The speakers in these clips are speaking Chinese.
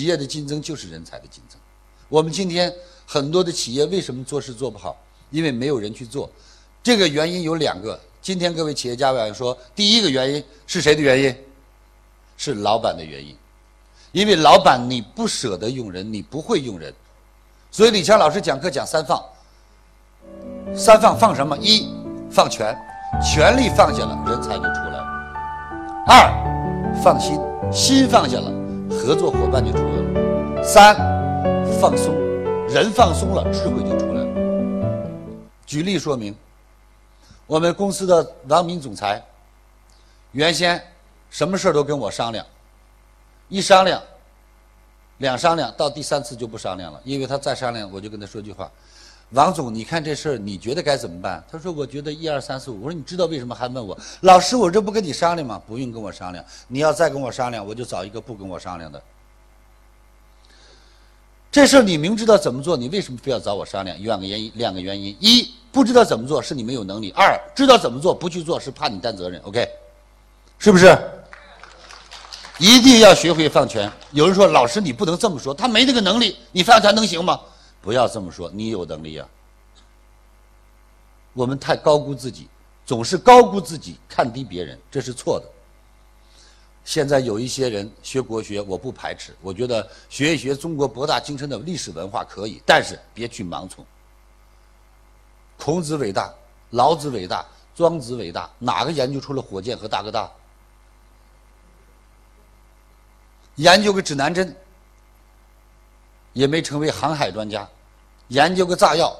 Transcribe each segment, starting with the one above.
企业的竞争就是人才的竞争。我们今天很多的企业为什么做事做不好？因为没有人去做。这个原因有两个。今天各位企业家委员说，第一个原因是谁的原因？是老板的原因。因为老板你不舍得用人，你不会用人。所以李强老师讲课讲三放。三放放什么？一放权，权力放下了，人才就出来了；二放心，心放下了，合作伙伴就出来了；三放松，人放松了，智慧就出来了。举例说明，我们公司的王敏总裁，原先什么事儿都跟我商量，一商量，两商量，到第三次就不商量了，因为他再商量，我就跟他说句话。王总，你看这事儿，你觉得该怎么办？他说：“我觉得一二三四五。”我说：“你知道为什么还问我？老师，我这不跟你商量吗？不用跟我商量。你要再跟我商量，我就找一个不跟我商量的。这事儿你明知道怎么做，你为什么非要找我商量？两个原因，两个原因：一不知道怎么做是你没有能力；二知道怎么做不去做是怕你担责任。OK，是不是？一定要学会放权。有人说：“老师，你不能这么说，他没那个能力，你放权能行吗？”不要这么说，你有能力啊！我们太高估自己，总是高估自己，看低别人，这是错的。现在有一些人学国学，我不排斥，我觉得学一学中国博大精深的历史文化可以，但是别去盲从。孔子伟大，老子伟大，庄子伟大，哪个研究出了火箭和大哥大？研究个指南针。也没成为航海专家，研究个炸药，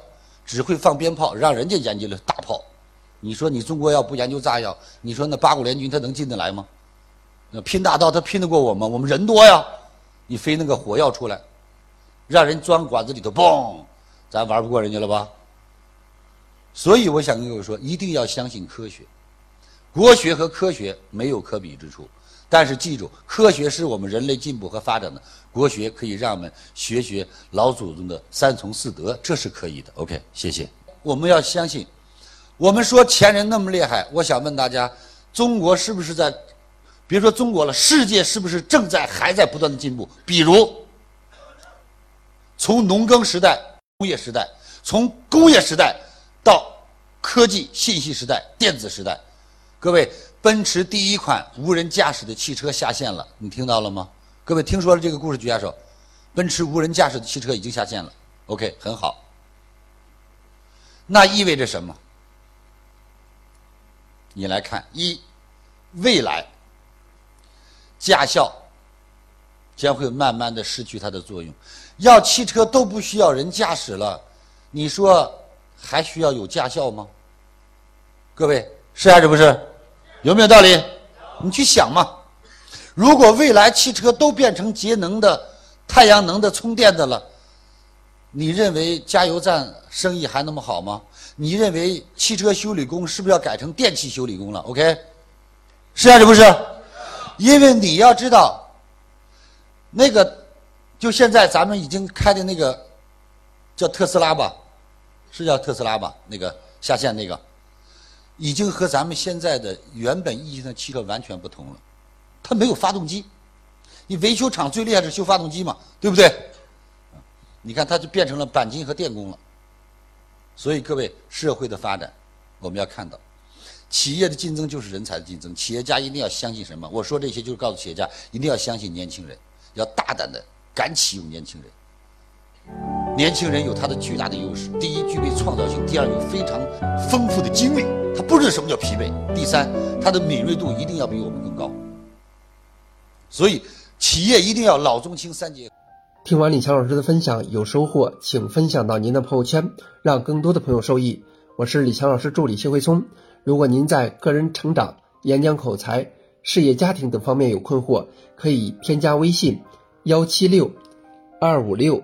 只会放鞭炮，让人家研究了大炮。你说你中国要不研究炸药，你说那八国联军他能进得来吗？那拼大刀他拼得过我吗？我们人多呀，你飞那个火药出来，让人钻管子里头嘣，咱玩不过人家了吧？所以我想跟各位说，一定要相信科学，国学和科学没有可比之处。但是记住，科学是我们人类进步和发展的，国学可以让我们学学老祖宗的三从四德，这是可以的。OK，谢谢。我们要相信，我们说前人那么厉害，我想问大家，中国是不是在，别说中国了，世界是不是正在还在不断的进步？比如，从农耕时代、工业时代，从工业时代到科技信息时代、电子时代，各位。奔驰第一款无人驾驶的汽车下线了，你听到了吗？各位听说了这个故事，举下手。奔驰无人驾驶的汽车已经下线了。OK，很好。那意味着什么？你来看，一，未来驾校将会慢慢的失去它的作用，要汽车都不需要人驾驶了，你说还需要有驾校吗？各位是还是不是？有没有道理？你去想嘛。如果未来汽车都变成节能的、太阳能的、充电的了，你认为加油站生意还那么好吗？你认为汽车修理工是不是要改成电气修理工了？OK，是还是不是？因为你要知道，那个就现在咱们已经开的那个叫特斯拉吧，是叫特斯拉吧？那个下线那个。已经和咱们现在的原本意义上的汽车完全不同了，它没有发动机，你维修厂最厉害是修发动机嘛，对不对？你看它就变成了钣金和电工了。所以各位，社会的发展我们要看到，企业的竞争就是人才的竞争，企业家一定要相信什么？我说这些就是告诉企业家一定要相信年轻人，要大胆的敢启用年轻人。年轻人有他的巨大的优势：第一，具备创造性；第二，有非常丰富的经历。他不知道什么叫疲惫。第三，他的敏锐度一定要比我们更高。所以，企业一定要老中青三结。听完李强老师的分享，有收获，请分享到您的朋友圈，让更多的朋友受益。我是李强老师助理谢慧聪。如果您在个人成长、演讲口才、事业家庭等方面有困惑，可以添加微信幺七六二五六